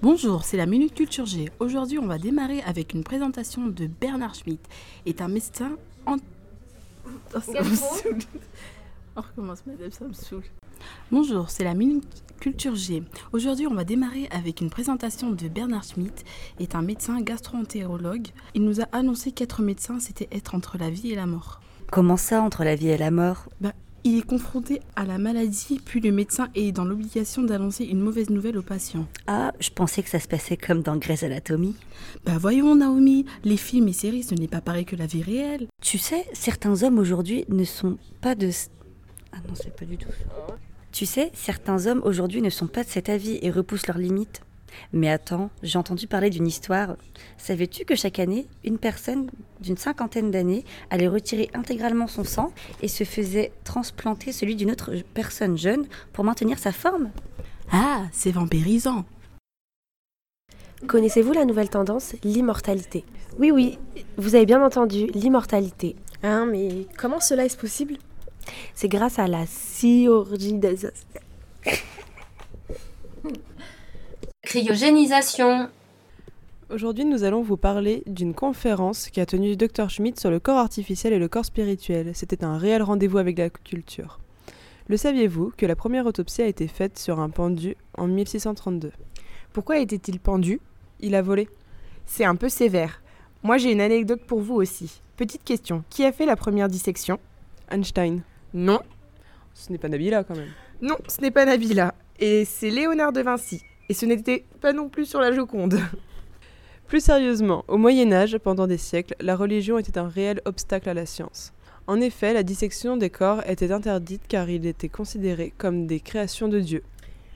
Bonjour, c'est la Minute Culture G. Aujourd'hui, on va démarrer avec une présentation de Bernard Schmitt, est un médecin en... Oh, ça me saoule. On recommence, madame, ça me saoule. Bonjour, c'est la Minute Culture G. Aujourd'hui, on va démarrer avec une présentation de Bernard Schmitt, est un médecin gastro-entérologue. Il nous a annoncé qu'être médecin, c'était être entre la vie et la mort. Comment ça, entre la vie et la mort? Bah, il est confronté à la maladie, puis le médecin est dans l'obligation d'annoncer une mauvaise nouvelle au patient. Ah, je pensais que ça se passait comme dans Grey's Anatomy. Bah voyons Naomi, les films et séries ce n'est pas pareil que la vie réelle. Tu sais, certains hommes aujourd'hui ne sont pas de... Ah non, c'est pas du tout ça. Tu sais, certains hommes aujourd'hui ne sont pas de cet avis et repoussent leurs limites. Mais attends, j'ai entendu parler d'une histoire. Savais-tu que chaque année, une personne d'une cinquantaine d'années allait retirer intégralement son sang et se faisait transplanter celui d'une autre personne jeune pour maintenir sa forme Ah, c'est vampirisant. Connaissez-vous la nouvelle tendance, l'immortalité? Oui, oui, vous avez bien entendu, l'immortalité. Hein, mais comment cela est possible? C'est grâce à la chirurgie des os. Cryogénisation. Aujourd'hui, nous allons vous parler d'une conférence qui a tenu Dr Schmidt sur le corps artificiel et le corps spirituel. C'était un réel rendez-vous avec la culture. Le saviez-vous que la première autopsie a été faite sur un pendu en 1632 Pourquoi était-il pendu? Il a volé. C'est un peu sévère. Moi, j'ai une anecdote pour vous aussi. Petite question, qui a fait la première dissection? Einstein. Non. Ce n'est pas Nabila quand même. Non, ce n'est pas Nabila. Et c'est Léonard de Vinci. Et ce n'était pas non plus sur la Joconde. Plus sérieusement, au Moyen Âge, pendant des siècles, la religion était un réel obstacle à la science. En effet, la dissection des corps était interdite car il était considéré comme des créations de Dieu.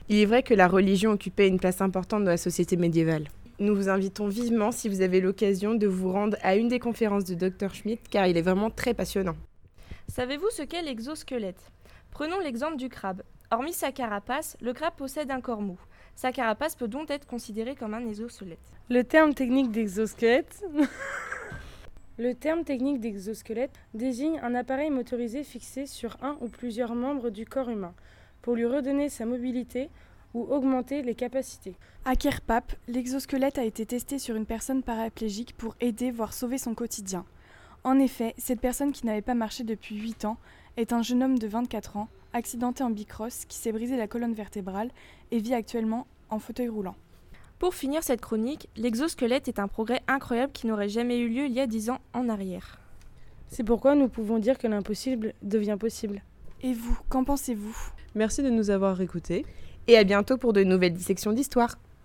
Il est vrai que la religion occupait une place importante dans la société médiévale. Nous vous invitons vivement, si vous avez l'occasion, de vous rendre à une des conférences de Dr Schmidt car il est vraiment très passionnant. Savez-vous ce qu'est l'exosquelette? Prenons l'exemple du crabe. Hormis sa carapace, le crabe possède un corps mou. Sa carapace peut donc être considérée comme un exosquelette. Le terme technique d'exosquelette Le terme technique d'exosquelette désigne un appareil motorisé fixé sur un ou plusieurs membres du corps humain pour lui redonner sa mobilité ou augmenter les capacités. À Kerpap, l'exosquelette a été testé sur une personne paraplégique pour aider, voire sauver son quotidien. En effet, cette personne qui n'avait pas marché depuis 8 ans est un jeune homme de 24 ans, accidenté en bicross, qui s'est brisé la colonne vertébrale et vit actuellement en fauteuil roulant. Pour finir cette chronique, l'exosquelette est un progrès incroyable qui n'aurait jamais eu lieu il y a 10 ans en arrière. C'est pourquoi nous pouvons dire que l'impossible devient possible. Et vous, qu'en pensez-vous? Merci de nous avoir écoutés. Et à bientôt pour de nouvelles dissections d'histoire.